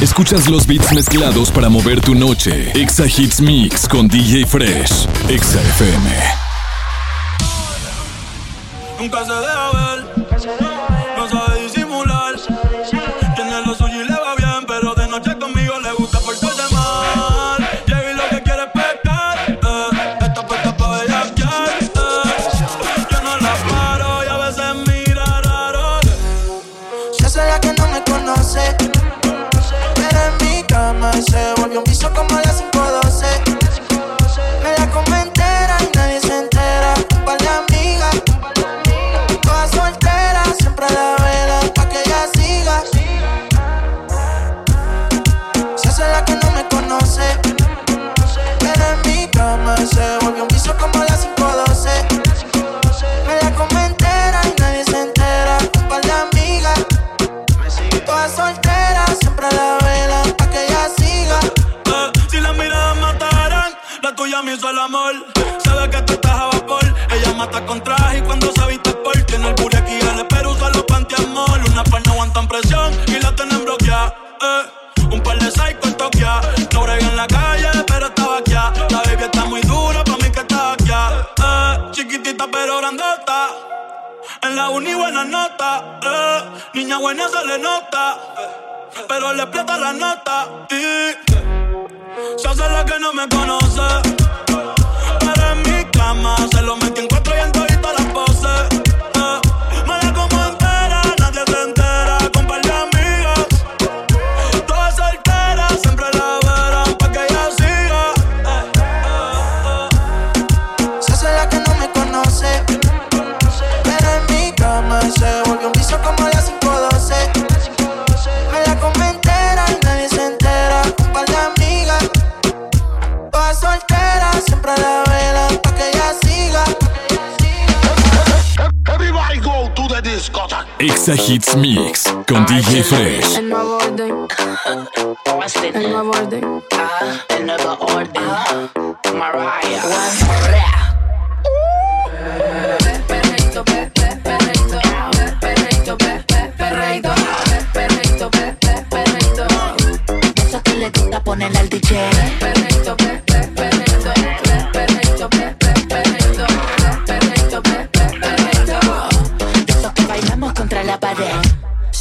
Escuchas los beats mezclados para mover tu noche. Exa Hits Mix con DJ Fresh. Exa FM. Piso como niña buena se le nota, pero le explota la nota y se hace la que no me conoce. En mi cama se lo metí Exa Hits Mix con DJ Fresh. El nuevo orden. El nuevo orden. El nuevo orden. Mariah. Perreito, pe, pe, perreito. Perreito, pe, pe, perreito. Perreito, pe, pe, perreito. Eso que le gusta ponerle al DJ. Perreito, pe, pe, perreito.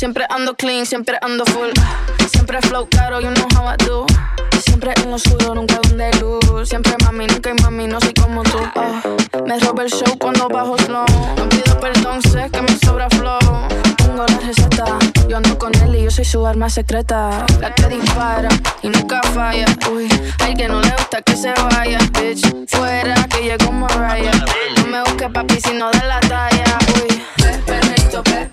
Siempre ando clean, siempre ando full. Siempre flow caro, you know how I do. Siempre en lo suyo, nunca donde luz. Siempre mami, nunca hay mami, no soy como tú. Ah, me roba el show cuando bajo slow. No pido perdón, sé que me sobra flow. Tengo la receta, yo ando con él y yo soy su arma secreta. La que dispara y nunca falla. Uy, al que no le gusta que se vaya, bitch. Fuera que llegó Mariah. No me busques papi si no da la talla. Uy, perreito, pe,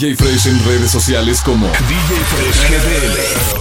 DJ Fresh en redes sociales como DJ Fresh GDL.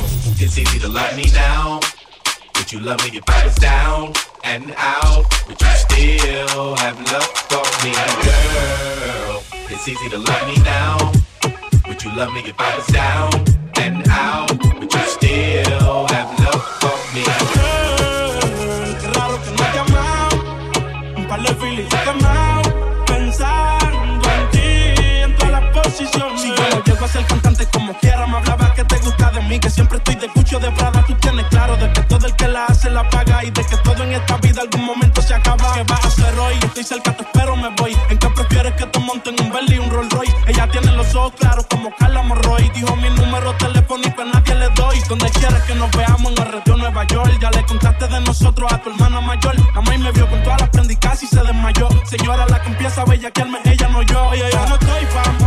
Que mí. Que siempre estoy de cucho de Prada. Tú tienes claro de que todo el que la hace la paga. Y de que todo en esta vida algún momento se acaba. ¿Qué vas a hacer hoy? Estoy cerca, te espero, me voy. ¿En qué prefieres que te monten un Bentley y un Rolls Royce? Ella tiene los ojos claros como Carla Morroy. Dijo mi número telefónico a nadie le doy. Donde quieres que nos veamos en el retiro Nueva York. Ya le contaste de nosotros a tu hermana mayor. La maíz me vio con todas las prendas y se desmayó. Señora, la que empieza a bellaquearme, ella no yo. Oye, yo no estoy pa'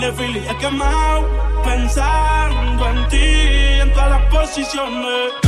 de fili he quemado. Pensando en ti, en todas las posiciones.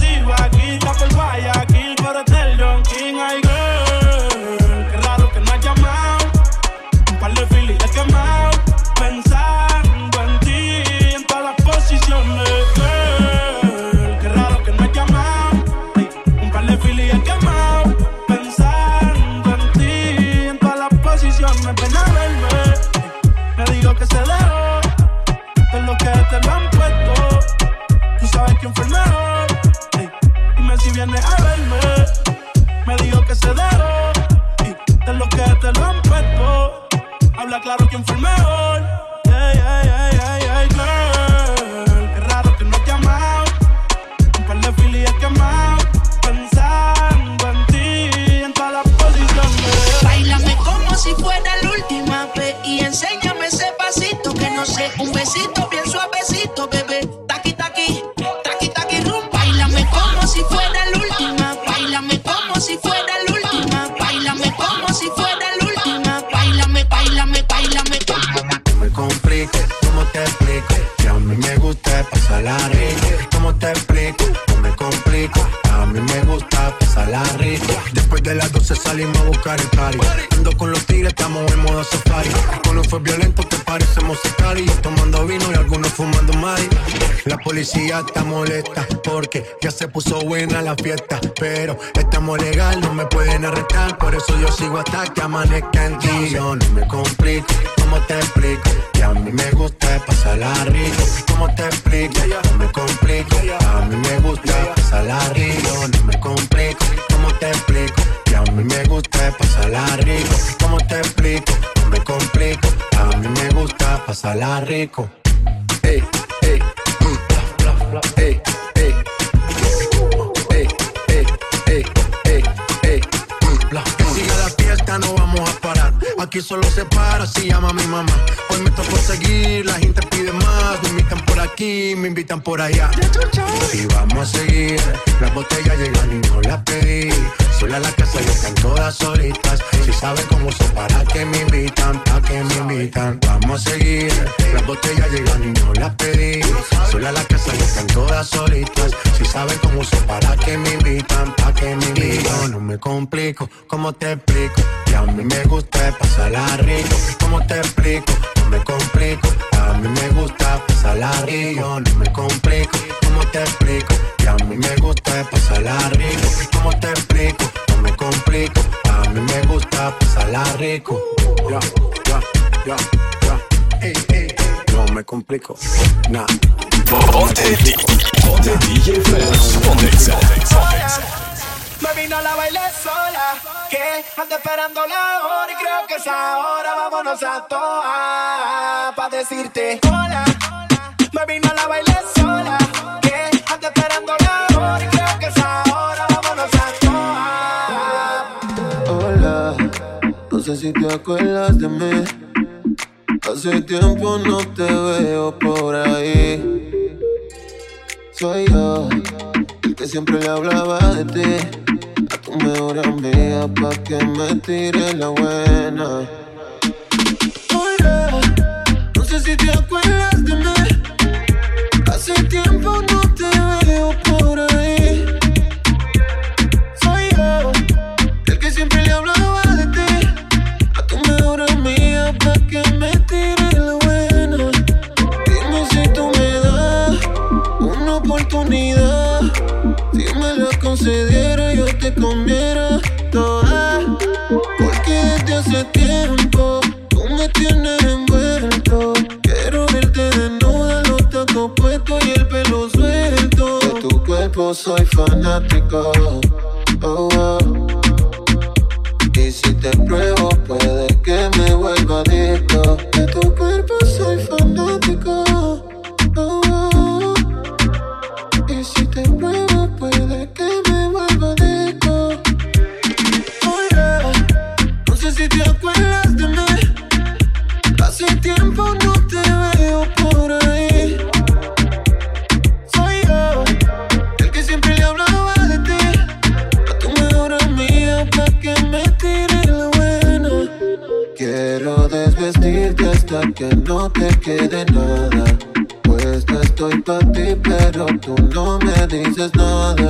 un besito bien suavecito, bebé. Taqui taqui, taqui taqui rum. Bailame como si fuera la última, bailame como si fuera la última, bailame como si fuera la última, bailame, bailame, bailame. No me complico, ¿cómo te explico? Que a mí me gusta pasarla rico. ¿Cómo te explico? No me complico, a mí me gusta pasarla rico. Después de las 12 salimos a buscar el party. Estamos en modo safari. Cuando fue violento, te parecemos y Tomando vino y algunos fumando mari. La policía está molesta porque ya se puso buena la fiesta. Pero estamos legal, no me pueden arrestar. Por eso yo sigo hasta que amanezca en ti. Yo no me complico, ¿cómo te explico? Que a mí me gusta pasarla rico. ¿Cómo te explico? No me complico, a mí me gusta pasarla rico. No me complico, ¿cómo te explico? A mí me gusta pasarla rico. ¿Cómo te explico? No me complico, a mí me gusta pasarla rico. Ey, ey, mm, bla, bla, bla. Ey, Aquí solo se para si llama mi mamá. Hoy me tocó seguir, la gente pide más. Me invitan por aquí, me invitan por allá. Y vamos a seguir. Las botellas llegan y no las pedí. Sola la casa y están todas solitas. Si saben cómo uso, para que me invitan, para que me invitan. Vamos a seguir. Las botellas llegan y no las pedí. Sola la casa y están todas solitas. Si saben cómo uso, para que me invitan, para que me invitan. No me complico, ¿cómo te explico? Que a mí me gusta pasarla rico. ¿Cómo te explico? No me complico. A mí me gusta pasarla rico. No me complico. ¿Cómo te explico? Que a mí me gusta pasarla rico. ¿Cómo te explico? No me complico. A mí me gusta pasarla rico. Ya, ya, ya, ya. No me complico. Nah. Ponte, ponte. Ponte Exa. Me vino la baile sola, que ando esperando la hora y creo que es ahora. Vámonos a toa pa decirte hola. Me vino la baile sola, que ando esperando la hora y creo que es ahora. Vámonos a toa. Hola, no sé si te acuerdas de mí. Hace tiempo no te veo por ahí. Soy yo, el que siempre le hablaba de ti. Tu mejor amiga pa' que me tire la buena. Hola, no sé si te acuerdas de mí. Hace tiempo no soy fanático. Oh, oh. Y si te pruebo, puede que no te quede nada. Puesta estoy para ti, pero tú no me dices nada.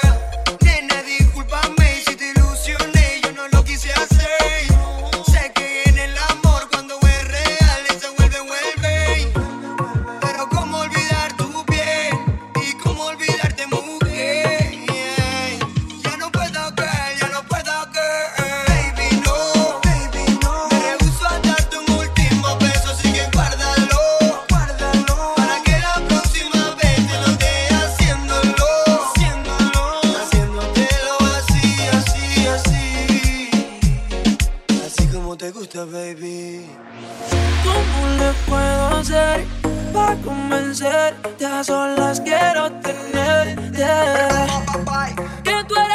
baby. ¿Cómo le puedo hacer para convencerte? A solas quiero tenerte. Que tú eres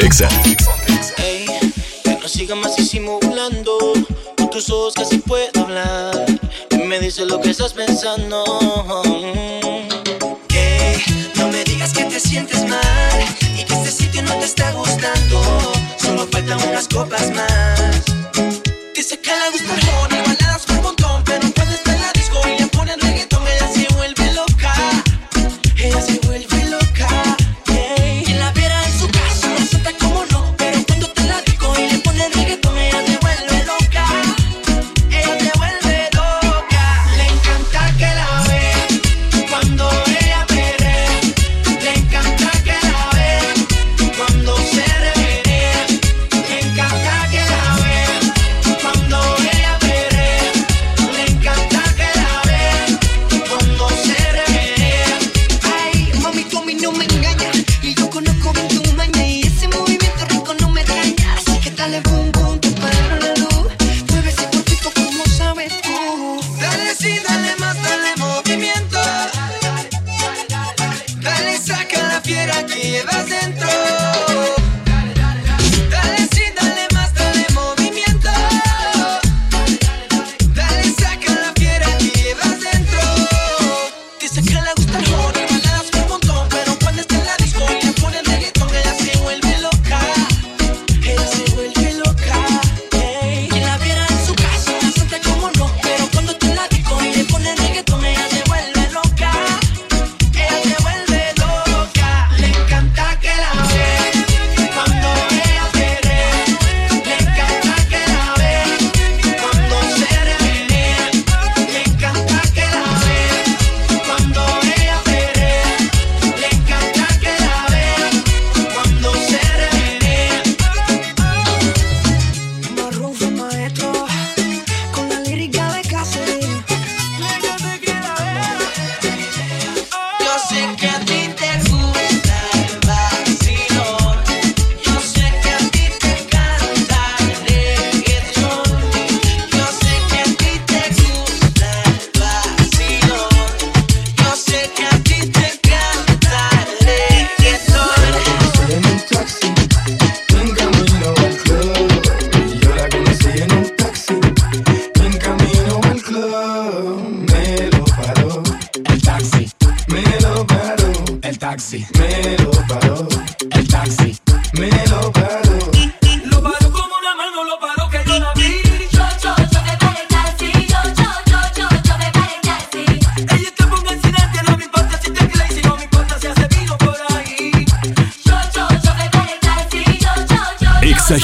Ey, que no siga más disimulando. Con tus ojos casi puedo hablar. Y me dice lo que estás pensando. Mm. Que no me digas que te sientes mal. Y que este sitio no te está gustando. Solo faltan unas copas más.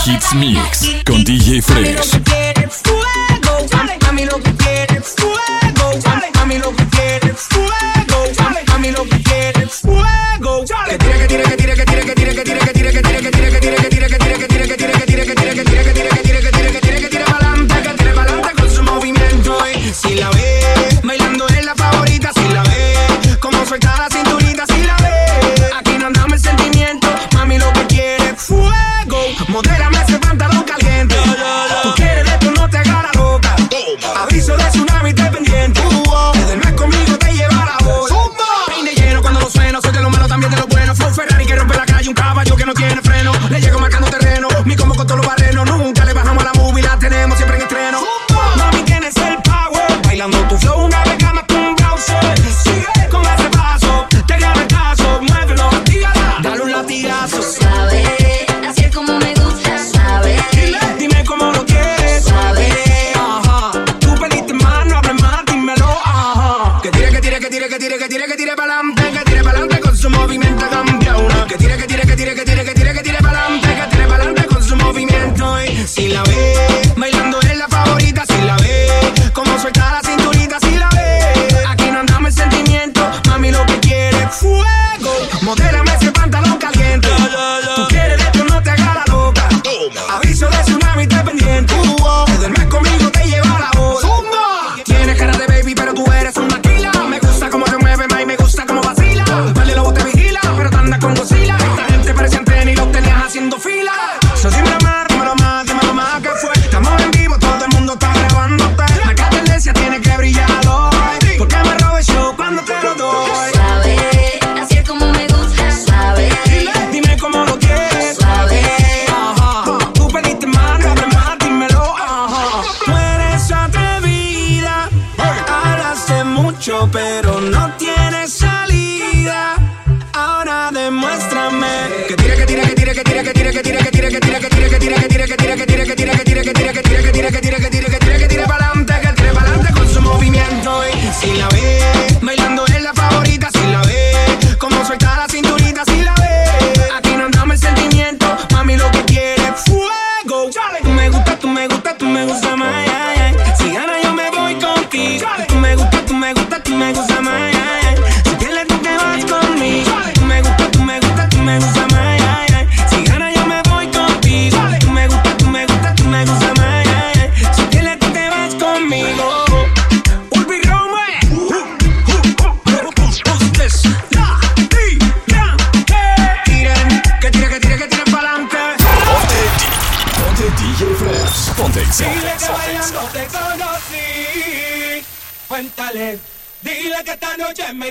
Hits Mix con DJ Fresh.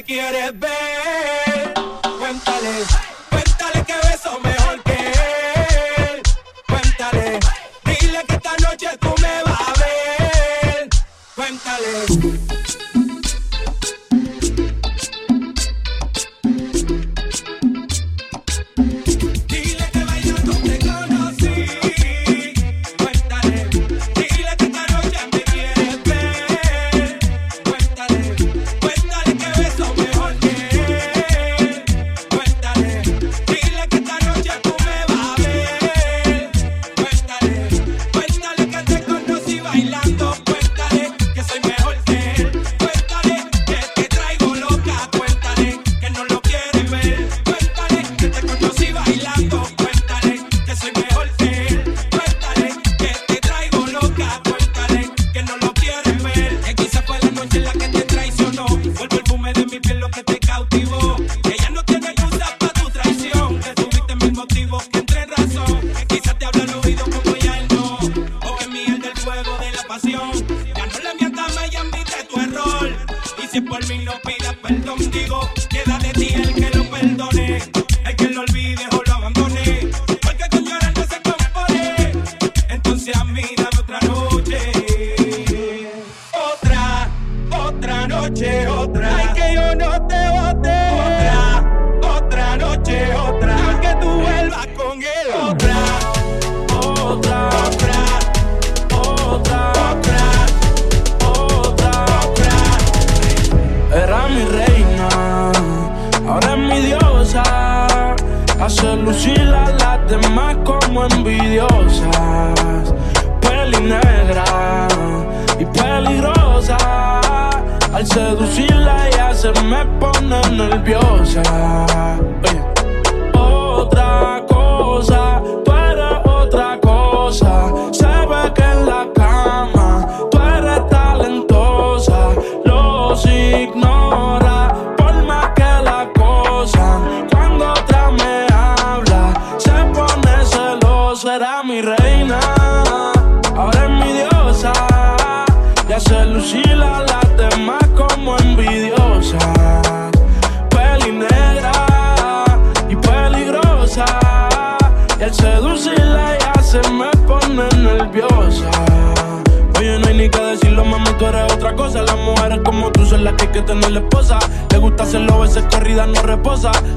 quieres ver. pida perdón, digo, queda de ti el que lo perdone, el que lo olvide. Seducirla ella se me pone nerviosa.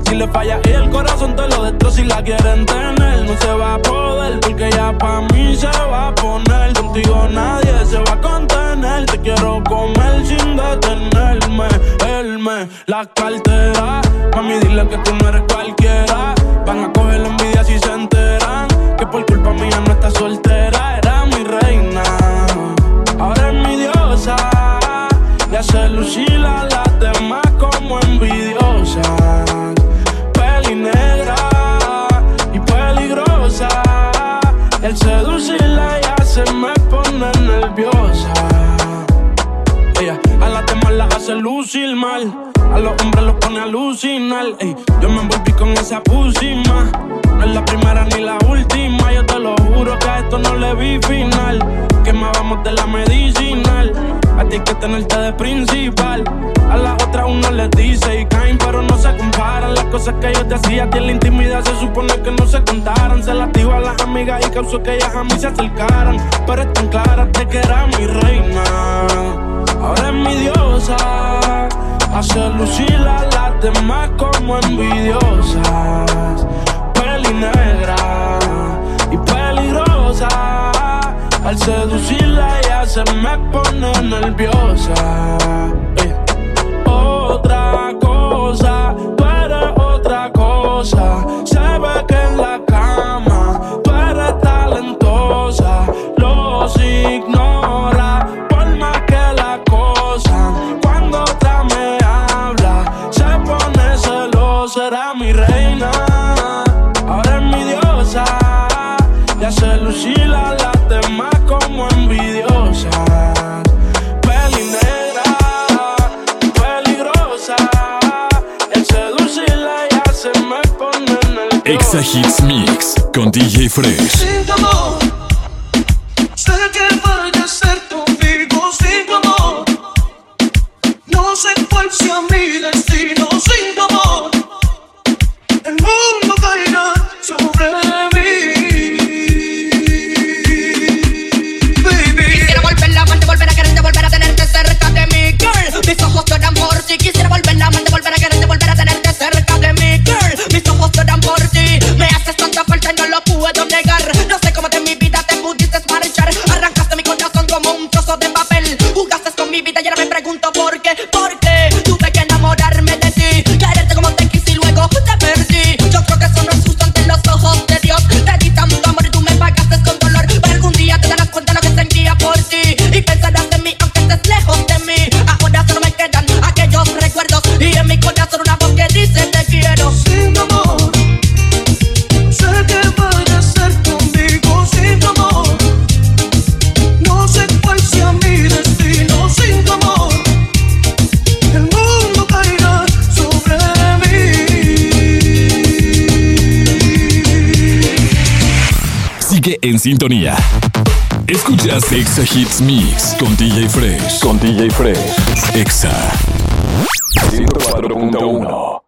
Si le falla y el corazón te lo destroza. Si la quieren tener, no se va a poder. Porque ya pa' mí se va a poner. Contigo nadie se va a contener. Te quiero comer sin detenerme. Él me la cartera. Mami, dile que tú no eres cualquiera. Van a coger la envidia si se enteran. Que por culpa mía no está soltera. Era mi reina. Ahora es mi diosa. Y hace lucir a alucinar. Ey, yo me envolví con esa pusima. No es la primera ni la última. Yo te lo juro que a esto no le vi final. Quemábamos de la medicinal. A ti hay que tenerte de principal. A las otras uno les dice y caen, pero no se comparan. Las cosas que yo te hacía a ti en la intimidad se supone que no se contaran. Se las digo a las amigas y causó que ellas a mí se acercaran. Pero están claras de que era mi reina. Ahora es mi diosa. Hace lucir a las demás como envidiosas. Peli negra y peligrosa. Al seducirla ya se me pone nerviosa. Ey. Otra cosa, tú eres otra cosa. Se ve que en la cama tú eres talentosa. Los ignora Hits Mix con DJ Fresh. Pregunto por qué. Sintonía. Escuchas Exa Hits Mix con DJ Fresh. Con DJ Fresh. Exa 104.1